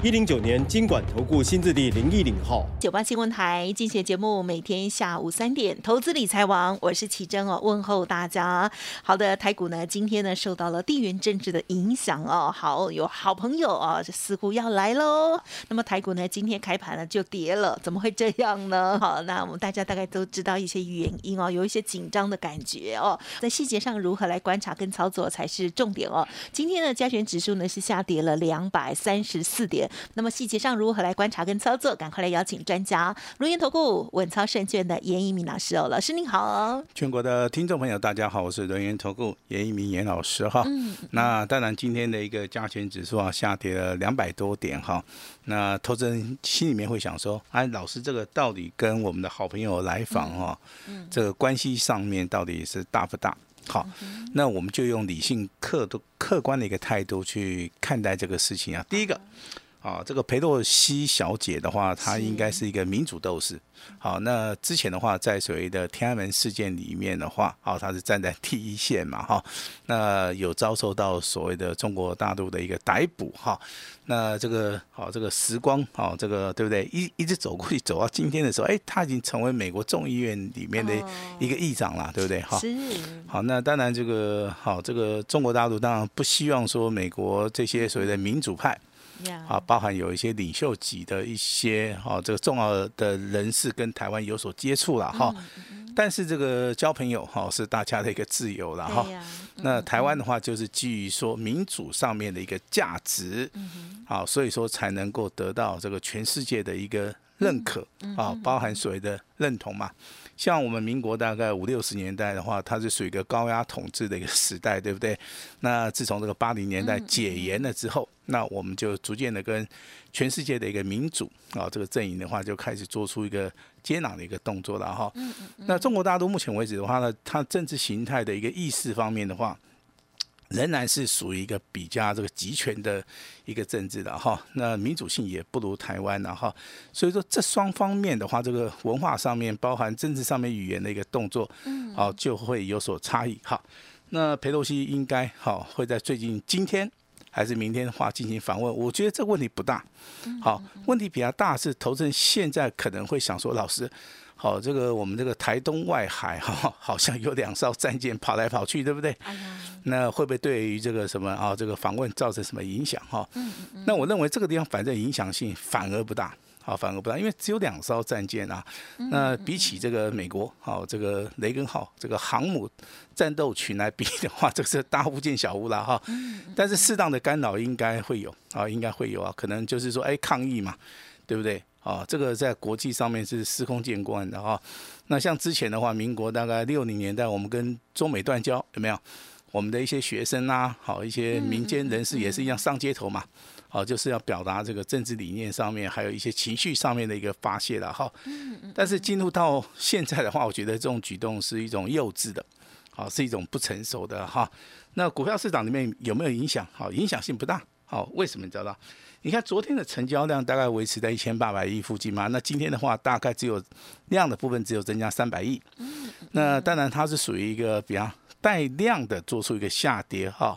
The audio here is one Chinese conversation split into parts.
一零九年金管投顾新字第零一零号，九八新闻台进行节目，每天下午三点，投资理财王，我是奇珍哦，问候大家。好的，台股呢，今天呢受到了地缘政治的影响哦，好有好朋友哦，似乎要来喽。那么台股呢，今天开盘呢就跌了，怎么会这样呢？好，那我们大家大概都知道一些原因哦，有一些紧张的感觉哦，在细节上如何来观察跟操作才是重点哦。今天的加权指数呢是下跌了两百三十四点。那么细节上如何来观察跟操作？赶快来邀请专家，如言投顾稳操胜券的严一鸣老师哦，老师您好。全国的听众朋友，大家好，我是轮言投顾严一鸣严老师哈。嗯。那当然，今天的一个加权指数啊，下跌了两百多点哈。那投资人心里面会想说，哎，老师这个到底跟我们的好朋友来访哈，这个关系上面到底是大不大？好，那我们就用理性、客观的一个态度去看待这个事情啊。第一个。啊，这个裴洛西小姐的话，她应该是一个民主斗士。好，那之前的话，在所谓的天安门事件里面的话，好，她是站在第一线嘛，哈。那有遭受到所谓的中国大陆的一个逮捕，哈。那这个好，这个时光，好，这个对不对？一一直走过去，走到今天的时候，哎，她已经成为美国众议院里面的一个议长了，对不对？哈。好，那当然这个好，这个中国大陆当然不希望说美国这些所谓的民主派。啊，包含有一些领袖级的一些哈，这个重要的人士跟台湾有所接触了哈。但是这个交朋友哈是大家的一个自由了哈。那台湾的话就是基于说民主上面的一个价值，好，所以说才能够得到这个全世界的一个认可啊，包含所谓的认同嘛。像我们民国大概五六十年代的话，它是属于一个高压统治的一个时代，对不对？那自从这个八零年代解严了之后，那我们就逐渐的跟全世界的一个民主啊这个阵营的话，就开始做出一个接壤的一个动作了哈。那中国大陆目前为止的话呢，它政治形态的一个意识方面的话。仍然是属于一个比较这个集权的一个政治的哈，那民主性也不如台湾的哈，所以说这双方面的话，这个文化上面包含政治上面语言的一个动作，嗯，好就会有所差异哈。那佩洛西应该好会在最近今天还是明天的话进行访问，我觉得这个问题不大，好，问题比较大是投资人现在可能会想说，老师。好，这个我们这个台东外海哈，好像有两艘战舰跑来跑去，对不对？那会不会对于这个什么啊，这个访问造成什么影响哈？嗯嗯那我认为这个地方反正影响性反而不大，好，反而不大，因为只有两艘战舰啊。那比起这个美国，好，这个雷根号这个航母战斗群来比的话，这是大巫见小巫了哈。但是适当的干扰应该会有啊，应该会有啊，可能就是说，哎，抗议嘛，对不对？啊，这个在国际上面是司空见惯的哈。那像之前的话，民国大概六零年代，我们跟中美断交有没有？我们的一些学生啊，好一些民间人士也是一样上街头嘛。好，就是要表达这个政治理念上面，还有一些情绪上面的一个发泄了哈。但是进入到现在的话，我觉得这种举动是一种幼稚的，好是一种不成熟的哈。那股票市场里面有没有影响？好，影响性不大。好，为什么你知道？你看昨天的成交量大概维持在一千八百亿附近嘛？那今天的话，大概只有量的部分只有增加三百亿。那当然它是属于一个比较带量的做出一个下跌哈。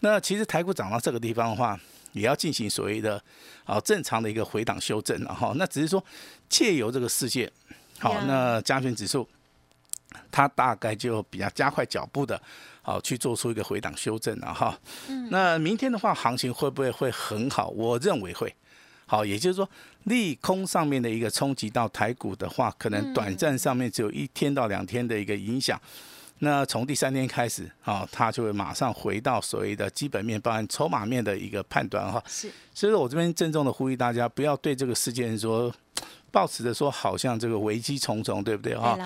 那其实台股涨到这个地方的话，也要进行所谓的啊正常的一个回档修正了哈。那只是说借由这个事件，好，那加权指数它大概就比较加快脚步的。好，去做出一个回档修正了哈。嗯。那明天的话，行情会不会会很好？我认为会。好，也就是说，利空上面的一个冲击到台股的话，可能短暂上面只有一天到两天的一个影响。那从第三天开始，啊，它就会马上回到所谓的基本面，包含筹码面的一个判断哈。是。所以说我这边郑重的呼吁大家，不要对这个事件说。抱持着说，好像这个危机重重，对不对哈？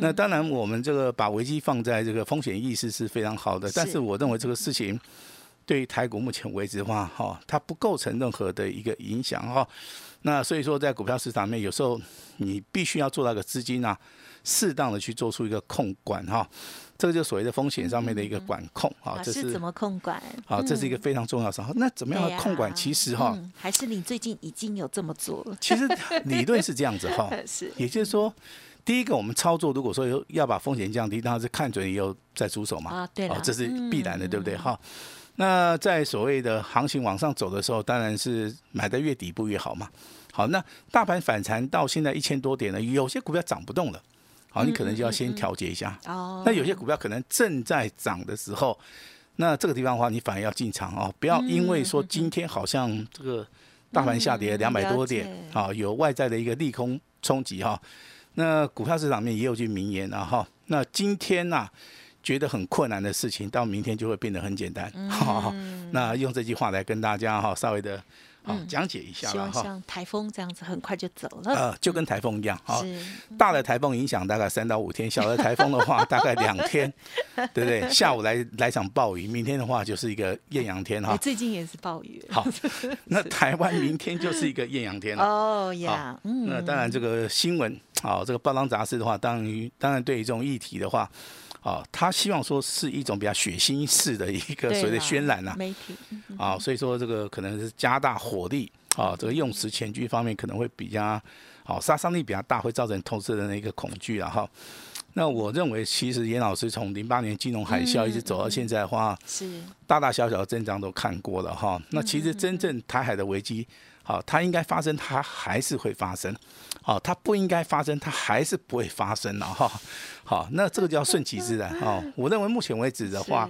那当然，我们这个把危机放在这个风险意识是非常好的，但是我认为这个事情对于台股目前为止的话，哈，它不构成任何的一个影响哈。那所以说，在股票市场面，有时候你必须要做那个资金啊，适当的去做出一个控管哈。这个就所谓的风险上面的一个管控啊，这是怎么控管？好，这是一个非常重要的。那怎么样的控管？其实哈，还是你最近已经有这么做了。其实理论是这样子哈，是，也就是说，第一个我们操作，如果说有要把风险降低，当然是看准以后再出手嘛。啊，对这是必然的，对不对？哈，那在所谓的行情往上走的时候，当然是买的越底部越好嘛。好，那大盘反弹到现在一千多点了，有些股票涨不动了。好，你可能就要先调节一下。哦。那有些股票可能正在涨的时候，那这个地方的话，你反而要进场哦，不要因为说今天好像这个大盘下跌两百多点，啊，有外在的一个利空冲击哈。那股票市场面也有句名言啊哈，那今天呐觉得很困难的事情，到明天就会变得很简单。嗯。那用这句话来跟大家哈，稍微的。啊，讲解一下希望像台风这样子很快就走了。呃，就跟台风一样，啊，大的台风影响大概三到五天，小的台风的话 大概两天，对不对？下午来来场暴雨，明天的话就是一个艳阳天哈。最近也是暴雨。好，那台湾明天就是一个艳阳天了。哦呀，嗯，那当然这个新闻，好，这个报章杂志的话，当然当然对于这种议题的话。啊，他希望说是一种比较血腥式的一个所谓的渲染呐，媒体啊，所以说这个可能是加大火力啊，这个用词前句方面可能会比较好，杀伤力比较大，会造成投资人的一个恐惧啊哈。那我认为，其实严老师从零八年金融海啸一直走到现在的话，是大大小小的增长都看过了哈。那其实真正台海的危机，好，它应该发生，它还是会发生。好，它不应该发生，它还是不会发生了哈。好，那这个叫顺其自然哈。我认为目前为止的话，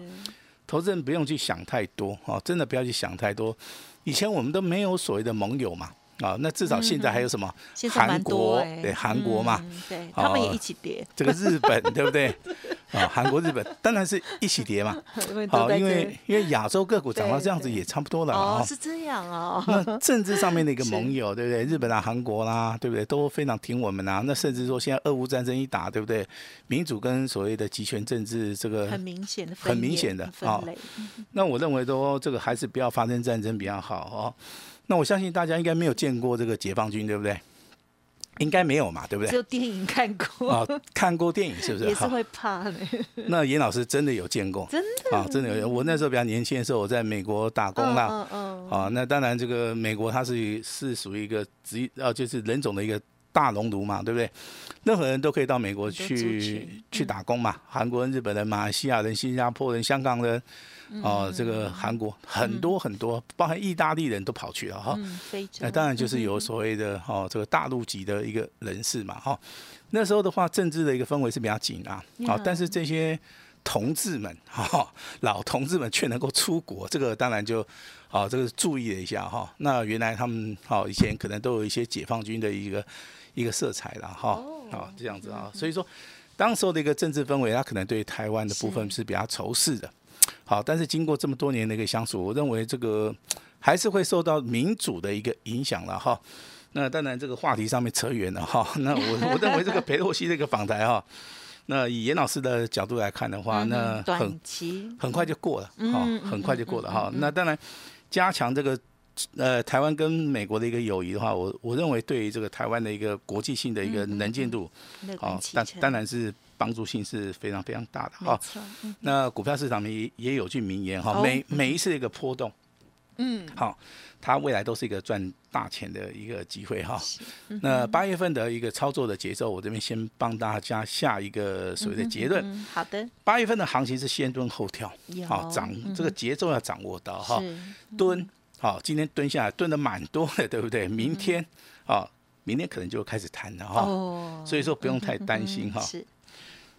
投资人不用去想太多哈，真的不要去想太多。以前我们都没有所谓的盟友嘛。啊，那至少现在还有什么？韩国对韩国嘛，对，他们也一起跌。这个日本对不对？啊，韩国、日本当然是一起跌嘛。好，因为因为亚洲个股涨到这样子也差不多了哦，是这样哦。那政治上面的一个 盟友，对不对？日本啊、韩国啦，对不对？都非常挺我们啊。那甚至说现在俄乌战争一打，对不对？民主跟所谓的集权政治，这个很明显的、很明显的啊。那我认为都这个还是不要发生战争比较好哦。那我相信大家应该没有见过这个解放军，对不对？应该没有嘛，对不对？只有电影看过啊，看过电影是不是？也是会怕的。那严老师真的有见过？真的啊，真的有。我那时候比较年轻的时候，我在美国打工啦。嗯嗯。啊，那当然，这个美国它是是属于一个职啊，就是人种的一个大熔炉嘛，对不对？任何人都可以到美国去去打工嘛。韩国人、日本人、马来西亚人、新加坡人、香港人。哦，这个韩国很多很多，包含意大利人都跑去了哈。那当然就是有所谓的哦，这个大陆籍的一个人士嘛哈。那时候的话，政治的一个氛围是比较紧啊。好，但是这些同志们哈，老同志们却能够出国，这个当然就好，这个注意了一下哈。那原来他们好以前可能都有一些解放军的一个一个色彩了哈。好，这样子啊，所以说当时候的一个政治氛围，他可能对台湾的部分是比较仇视的。好，但是经过这么多年的一个相处，我认为这个 还是会受到民主的一个影响了哈。那当然这个话题上面扯远了哈。那我我认为这个裴洛西这个访台哈，那以严老师的角度来看的话，那短期很快就过了，哈，很快就过了哈。那当然加强这个呃台湾跟美国的一个友谊的话，我我认为对于这个台湾的一个国际性的一个能见度，好，但当然是。帮助性是非常非常大的哈。那股票市场里也有句名言哈，每每一次一个波动，嗯，好，它未来都是一个赚大钱的一个机会哈。那八月份的一个操作的节奏，我这边先帮大家下一个所谓的结论。好的，八月份的行情是先蹲后跳，好，掌这个节奏要掌握到哈。蹲，好，今天蹲下来蹲的蛮多的，对不对？明天，啊，明天可能就开始弹了哈。哦，所以说不用太担心哈。是。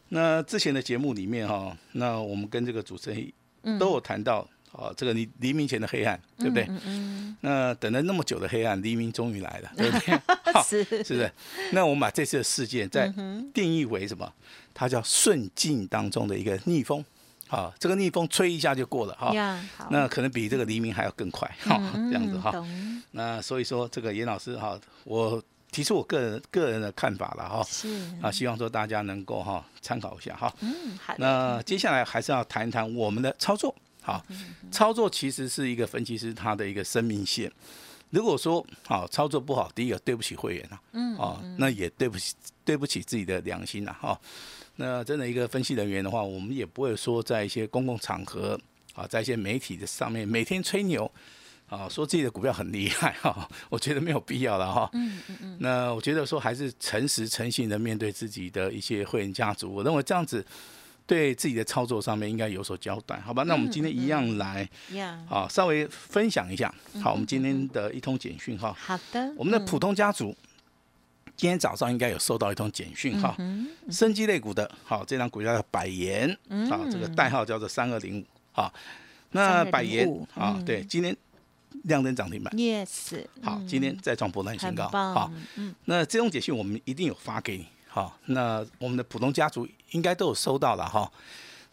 那之前的节目里面哈，那我们跟这个主持人都有谈到啊，这个黎黎明前的黑暗，对不对？那等了那么久的黑暗，黎明终于来了，对不对？是是不是？那我们把这次的事件再定义为什么？它叫顺境当中的一个逆风，好，这个逆风吹一下就过了哈。那可能比这个黎明还要更快，哈，这样子哈。那所以说，这个严老师哈，我。提出我个人个人的看法了哈，是啊，希望说大家能够哈参考一下哈。嗯，好。那接下来还是要谈一谈我们的操作。好，操作其实是一个分析师他的一个生命线。如果说好操作不好，第一个对不起会员啊，嗯，哦，那也对不起对不起自己的良心呐，哈。那真的一个分析人员的话，我们也不会说在一些公共场合啊，在一些媒体的上面每天吹牛啊，说自己的股票很厉害哈，我觉得没有必要了哈。嗯嗯嗯。那我觉得说还是诚实诚信的面对自己的一些会员家族，我认为这样子。对自己的操作上面应该有所交代，好吧？那我们今天一样来，啊，稍微分享一下。好，我们今天的一通简讯哈。好的。我们的普通家族今天早上应该有收到一通简讯哈。生机类股的，好，这张股票叫百元，啊，这个代号叫做三二零五，好。那百元啊，对，今天亮灯涨停板。Yes。好，今天再创波段新高。好，嗯。那这种简讯我们一定有发给你。好，那我们的普通家族应该都有收到了哈。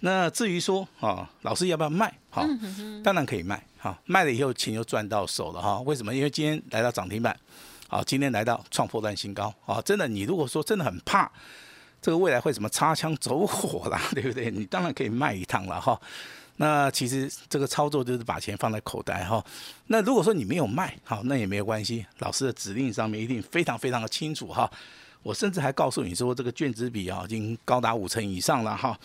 那至于说啊，老师要不要卖？好，当然可以卖。好，卖了以后钱又赚到手了哈。为什么？因为今天来到涨停板，好，今天来到创破断新高。啊，真的，你如果说真的很怕这个未来会什么擦枪走火啦，对不对？你当然可以卖一趟了哈。那其实这个操作就是把钱放在口袋哈。那如果说你没有卖，好，那也没有关系。老师的指令上面一定非常非常的清楚哈。我甚至还告诉你说，这个卷子比啊，已经高达五成以上了哈。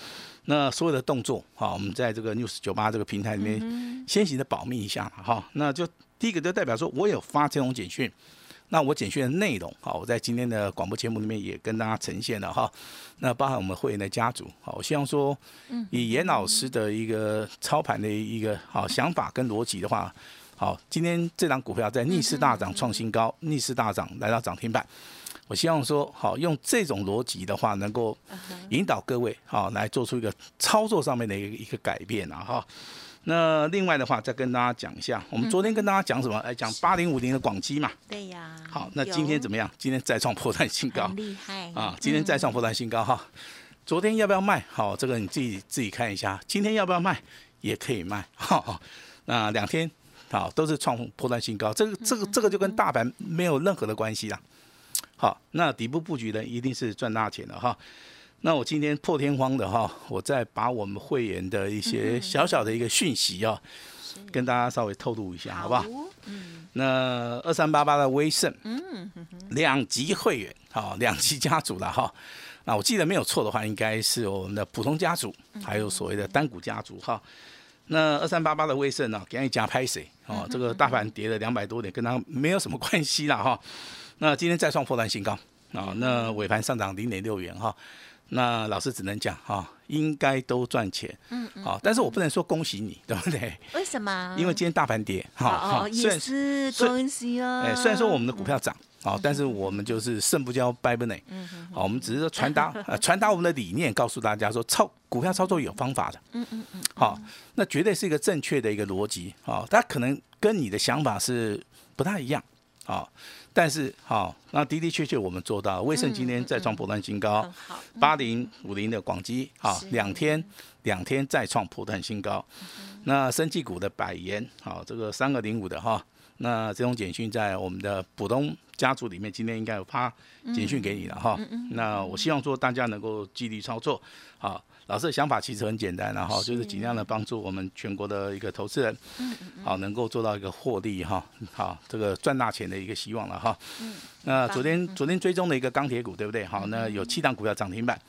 那所有的动作啊，我们在这个 news 九八这个平台里面先行的保密一下哈。那就第一个就代表说我有发这种简讯，那我简讯的内容好，我在今天的广播节目里面也跟大家呈现了哈。那包含我们会员的家族，好，我希望说，以严老师的一个操盘的一个好想法跟逻辑的话，好，今天这张股票在逆势大涨创新高，逆势大涨来到涨停板。我希望说，好用这种逻辑的话，能够引导各位好来做出一个操作上面的一个一个改变啊哈。那另外的话，再跟大家讲一下，我们昨天跟大家讲什么？来讲八零五零的广基嘛。对呀。好，那今天怎么样？今天再创破断新高。厉害。啊，今天再创破断新高哈。昨天要不要卖？好，这个你自己自己看一下。今天要不要卖？也可以卖。哈。那两天好都是创破断新高，这个这个这个就跟大盘没有任何的关系啦。好，那底部布局的，一定是赚大钱的哈。那我今天破天荒的哈，我再把我们会员的一些小小的一个讯息啊，跟大家稍微透露一下，好不好？嗯。那二三八八的威盛，嗯，两级会员，好，两级家族了哈。那我记得没有错的话，应该是我们的普通家族，还有所谓的单股家族哈。那二三八八的威盛呢，给你加拍谁？哦，这个大盘跌了两百多点，跟它没有什么关系了哈。那今天再创破断新高啊！那尾盘上涨零点六元哈，那老师只能讲哈，应该都赚钱，嗯嗯，好，但是我不能说恭喜你，对不对？为什么？因为今天大盘跌，哈，也是恭喜哦。哎，虽然说我们的股票涨，好，但是我们就是胜不骄败不馁，嗯嗯，好，我们只是说传达，呃，传达我们的理念，告诉大家说操股票操作有方法的，嗯嗯嗯，好，那绝对是一个正确的一个逻辑，好，它可能跟你的想法是不太一样，好。但是好，那的的确确我们做到，威盛今天再创破断新高，八零五零的广基好，两天两天再创破断新高，那生技股的百元好，这个三个零五的哈，那这种简讯在我们的普通家族里面，今天应该有发简讯给你了哈，那我希望说大家能够纪律操作好。老师的想法其实很简单，然后就是尽量的帮助我们全国的一个投资人，好能够做到一个获利哈，好这个赚大钱的一个希望了哈。那昨天昨天追踪的一个钢铁股对不对？好，那有七档股票涨停板。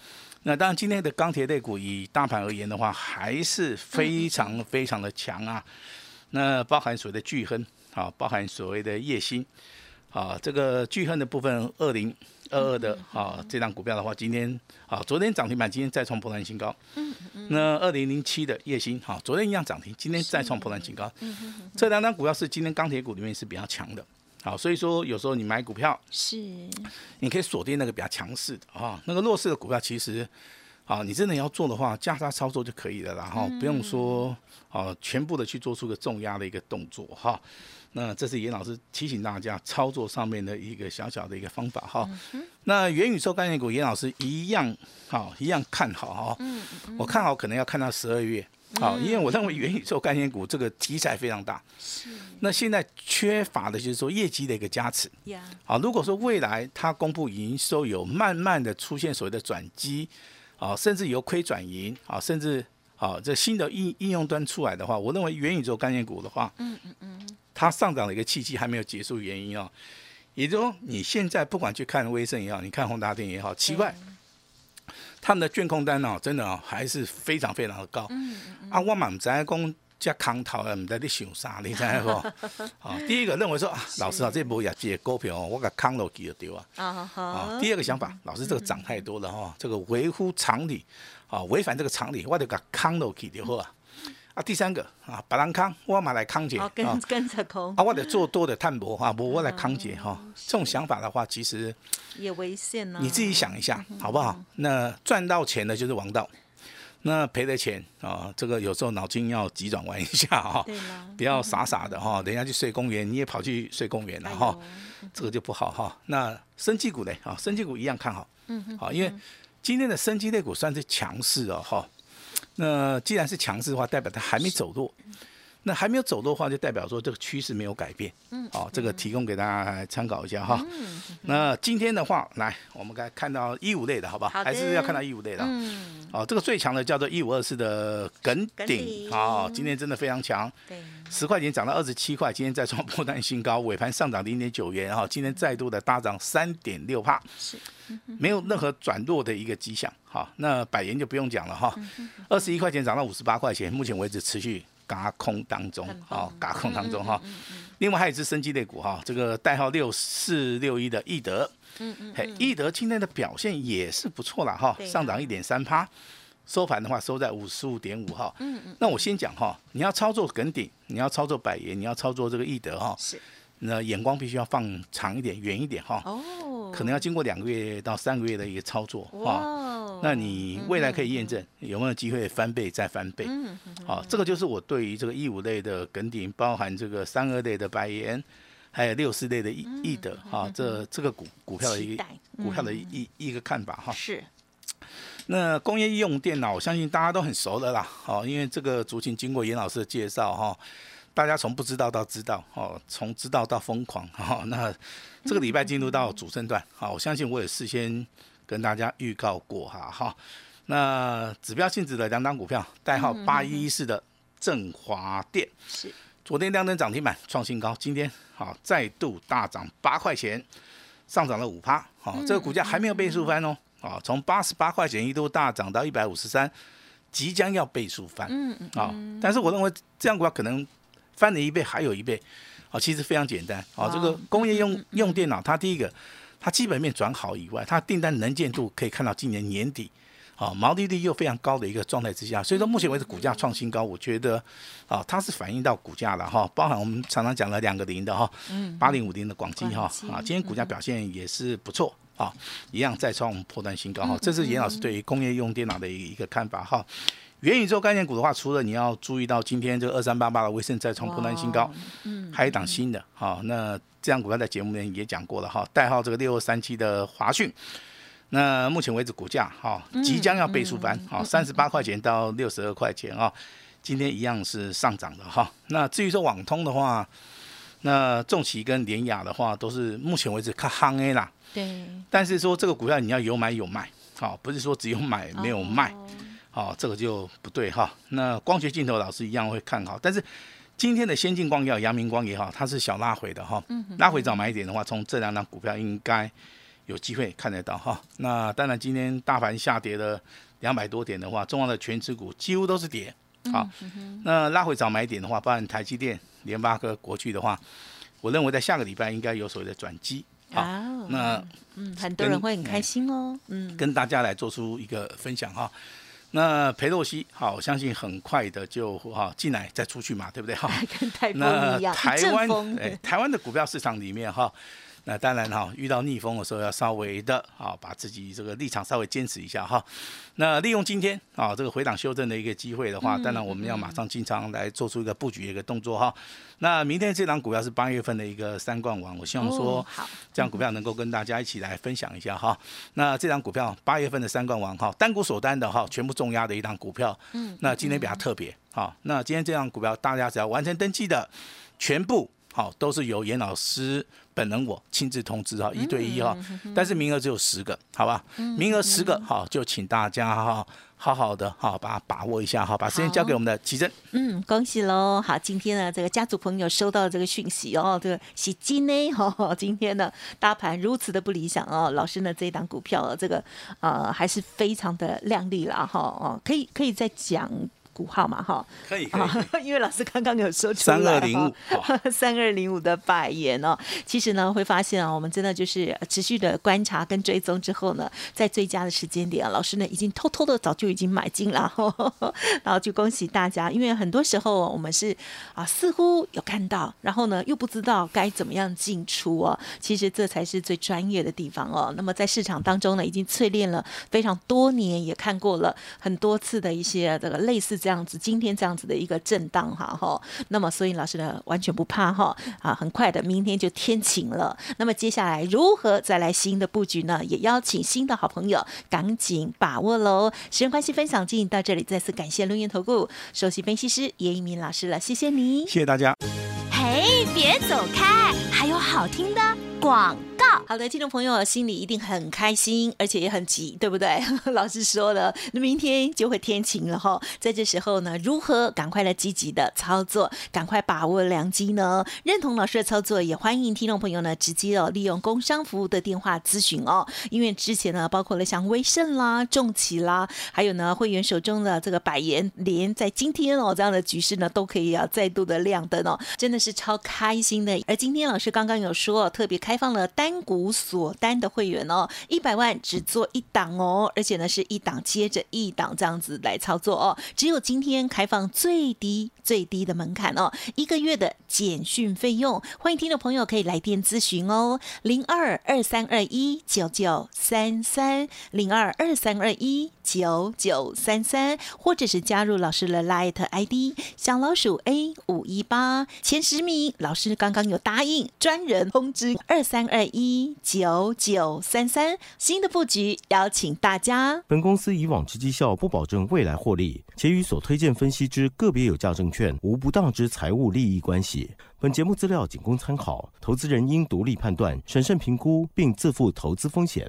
那当然今天的钢铁类股以大盘而言的话，还是非常非常的强啊。那包含所谓的巨亨，好，包含所谓的叶星，好，这个巨亨的部分二零。二二的啊，这张股票的话，今天啊，昨天涨停板，今天再创破断新高。嗯嗯。那二零零七的叶星，哈，昨天一样涨停，今天再创破断新高。这两张股票是今天钢铁股里面是比较强的，好，所以说有时候你买股票是，你可以锁定那个比较强势的啊，那个弱势的股票其实，啊，你真的要做的话，加差操作就可以了，然后不用说啊，全部的去做出个重压的一个动作哈。那这是严老师提醒大家操作上面的一个小小的一个方法哈。那元宇宙概念股，严老师一样好，一样看好哈。嗯我看好可能要看到十二月，好，因为我认为元宇宙概念股这个题材非常大。是。那现在缺乏的就是说业绩的一个加持。好，如果说未来它公布营收有慢慢的出现所谓的转机，啊，甚至由亏转盈，啊，甚至好，这新的应应用端出来的话，我认为元宇宙概念股的话，嗯嗯嗯，它上涨的一个契机还没有结束，原因哦，也就是说你现在不管去看威盛也好，你看宏达电也好，奇怪，他们的卷控单哦，真的哦还是非常非常的高，嗯嗯啊，我满在讲。加康头啊，唔知你想啥，你知不？啊，第一个认为说啊，老师啊，这波业绩股票哦，我给康落去就对啊。啊好。第二个想法，老师这个涨太多了哈，这个违乎常理，啊，违反这个常理，我得给康落去就好啊。啊，第三个啊，白兰康，我买来康姐，跟跟着空。啊，我得做多的探博哈，我我来康姐哈。这种想法的话，其实也危险呢。你自己想一下，好不好？那赚到钱的就是王道。那赔的钱啊，这个有时候脑筋要急转弯一下哈，不要傻傻的哈，等下去睡公园，你也跑去睡公园了哈，这个就不好哈。那生技股呢？啊，生技股一样看好，嗯嗯，好，因为今天的生技类股算是强势哦哈。那既然是强势的话，代表它还没走弱。那还没有走的话，就代表说这个趋势没有改变。嗯，好，这个提供给大家参考一下哈。嗯。那今天的话，来，我们该看到一五类的好吧好？还是要看到一五类的。嗯。哦，这个最强的叫做一五二四的梗顶啊，今天真的非常强。对。十块钱涨到二十七块，今天再创破单新高，尾盘上涨零点九元哈，今天再度的大涨三点六帕。是。没有任何转弱的一个迹象。好，那百元就不用讲了哈。二十一块钱涨到五十八块钱，目前为止持续。嘎空当中，好，嘎空当中哈。另外还有一只生机类股哈，这个代号六四六一的易德，嗯嗯，嘿，易德今天的表现也是不错了哈，上涨一点三趴，收盘的话收在五十五点五哈。嗯嗯，那我先讲哈，你要操作梗顶，你要操作百元，你要操作这个易德哈，是，那眼光必须要放长一点，远一点哈。哦，可能要经过两个月到三个月的一个操作哈。那你未来可以验证有没有机会翻倍再翻倍？好，这个就是我对于这个一五类的梗顶，包含这个三二类的白盐，还有六四类的易易德，哈，这这个股股票的一个股票的一一个看法哈。是。那工业用电脑，我相信大家都很熟的啦，好，因为这个族群经过严老师的介绍哈，大家从不知道到知道，哦，从知道到疯狂，哈，那这个礼拜进入到主升段，好，我相信我也事先。跟大家预告过哈哈，那指标性质的两档股票，代号八一一四的振华电。是。昨天亮灯涨停板创新高，今天好再度大涨八块钱，上涨了五趴，好这个股价还没有倍数翻哦，啊从八十八块钱一度大涨到一百五十三，即将要倍数翻，嗯嗯啊，但是我认为这样股票可能翻了一倍还有一倍，啊其实非常简单，啊这个工业用用电脑它第一个。它基本面转好以外，它订单能见度可以看到今年年底，啊，毛利率又非常高的一个状态之下，所以说目前为止股价创新高，我觉得，啊，它是反映到股价了哈，包含我们常常讲了两个零的哈，嗯，八零五零的广基哈，啊，今天股价表现也是不错啊，一样再创破断新高哈，这是严老师对于工业用电脑的一个看法哈。元宇宙概念股的话，除了你要注意到今天这个二三八八的微盛再创破断新高，嗯，还有一档新的，哈，那。这样股票在节目里面也讲过了哈，代号这个六二三七的华讯，那目前为止股价哈即将要倍数翻，好三十八块钱到六十二块钱啊，今天一样是上涨的哈。那至于说网通的话，那重企跟联雅的话都是目前为止看夯 A 啦，对。但是说这个股票你要有买有卖，好，不是说只有买没有卖，好，这个就不对哈。那光学镜头老师一样会看好，但是。今天的先进光也好、阳明光也好，它是小拉回的哈，拉回早买点的话，从这两档股票应该有机会看得到哈。那当然，今天大盘下跌了两百多点的话，重要的全指股几乎都是跌。好，那拉回早买点的话，包含台积电、联发科、国巨的话，我认为在下个礼拜应该有所谓的转机。好，那嗯，很多人会很开心哦。嗯，跟大家来做出一个分享哈。那裴洛西好，我相信很快的就哈进来再出去嘛，对不对哈？跟台风一样，台湾哎，台湾的股票市场里面哈。那当然哈，遇到逆风的时候要稍微的啊，把自己这个立场稍微坚持一下哈。那利用今天啊这个回档修正的一个机会的话，当然我们要马上进场来做出一个布局一个动作哈。那明天这档股票是八月份的一个三冠王，我希望说，这样股票能够跟大家一起来分享一下哈。那这档股票八月份的三冠王哈，单股锁单的哈，全部重压的一档股票。嗯。那今天比较特别哈，那今天这档股票大家只要完成登记的，全部好都是由严老师。本人我亲自通知哈，一对一哈，但是名额只有十个，好吧？名额十个，好，就请大家哈好好的哈，把它把握一下哈，把时间交给我们的奇珍。嗯，恭喜喽！好，今天呢，这个家族朋友收到这个讯息哦，这个喜金呢，哈，今天呢，大盘如此的不理想哦，老师呢，这一档股票这个呃还是非常的亮丽啦，哈哦，可以可以再讲。股号嘛，哈，可以可以，因为老师刚刚有说出来，三二零五，三二零五的百元哦，其实呢，会发现啊，我们真的就是持续的观察跟追踪之后呢，在最佳的时间点啊，老师呢已经偷偷的早就已经买进了，然后就恭喜大家，因为很多时候我们是啊，似乎有看到，然后呢又不知道该怎么样进出哦，其实这才是最专业的地方哦。那么在市场当中呢，已经淬炼了非常多年，也看过了很多次的一些这个类似。这样子，今天这样子的一个震荡哈哈，那么所以老师呢完全不怕哈啊，很快的明天就天晴了。那么接下来如何再来新的布局呢？也邀请新的好朋友赶紧把握喽。时间关系，分享进行到这里，再次感谢录音投顾首席分析师叶一鸣老师了，谢谢你，谢谢大家。嘿，别走开，还有好听的广。好的，听众朋友心里一定很开心，而且也很急，对不对？老师说了，那明天就会天晴了哈。在这时候呢，如何赶快来积极的操作，赶快把握良机呢？认同老师的操作，也欢迎听众朋友呢直接哦利用工商服务的电话咨询哦。因为之前呢，包括了像威盛啦、重企啦，还有呢会员手中的这个百元连，在今天哦这样的局势呢，都可以啊再度的亮灯哦，真的是超开心的。而今天老师刚刚有说，特别开放了单。股锁单的会员哦，一百万只做一档哦，而且呢是一档接着一档这样子来操作哦。只有今天开放最低最低的门槛哦，一个月的简讯费用，欢迎听众朋友可以来电咨询哦，零二二三二一九九三三零二二三二一九九三三，或者是加入老师的 Light ID 小老鼠 A 五一八前十名，老师刚刚有答应专人通知二三二一。一九九三三新的布局，邀请大家。本公司以往之绩效不保证未来获利，且与所推荐分析之个别有价证券无不当之财务利益关系。本节目资料仅供参考，投资人应独立判断、审慎评估，并自负投资风险。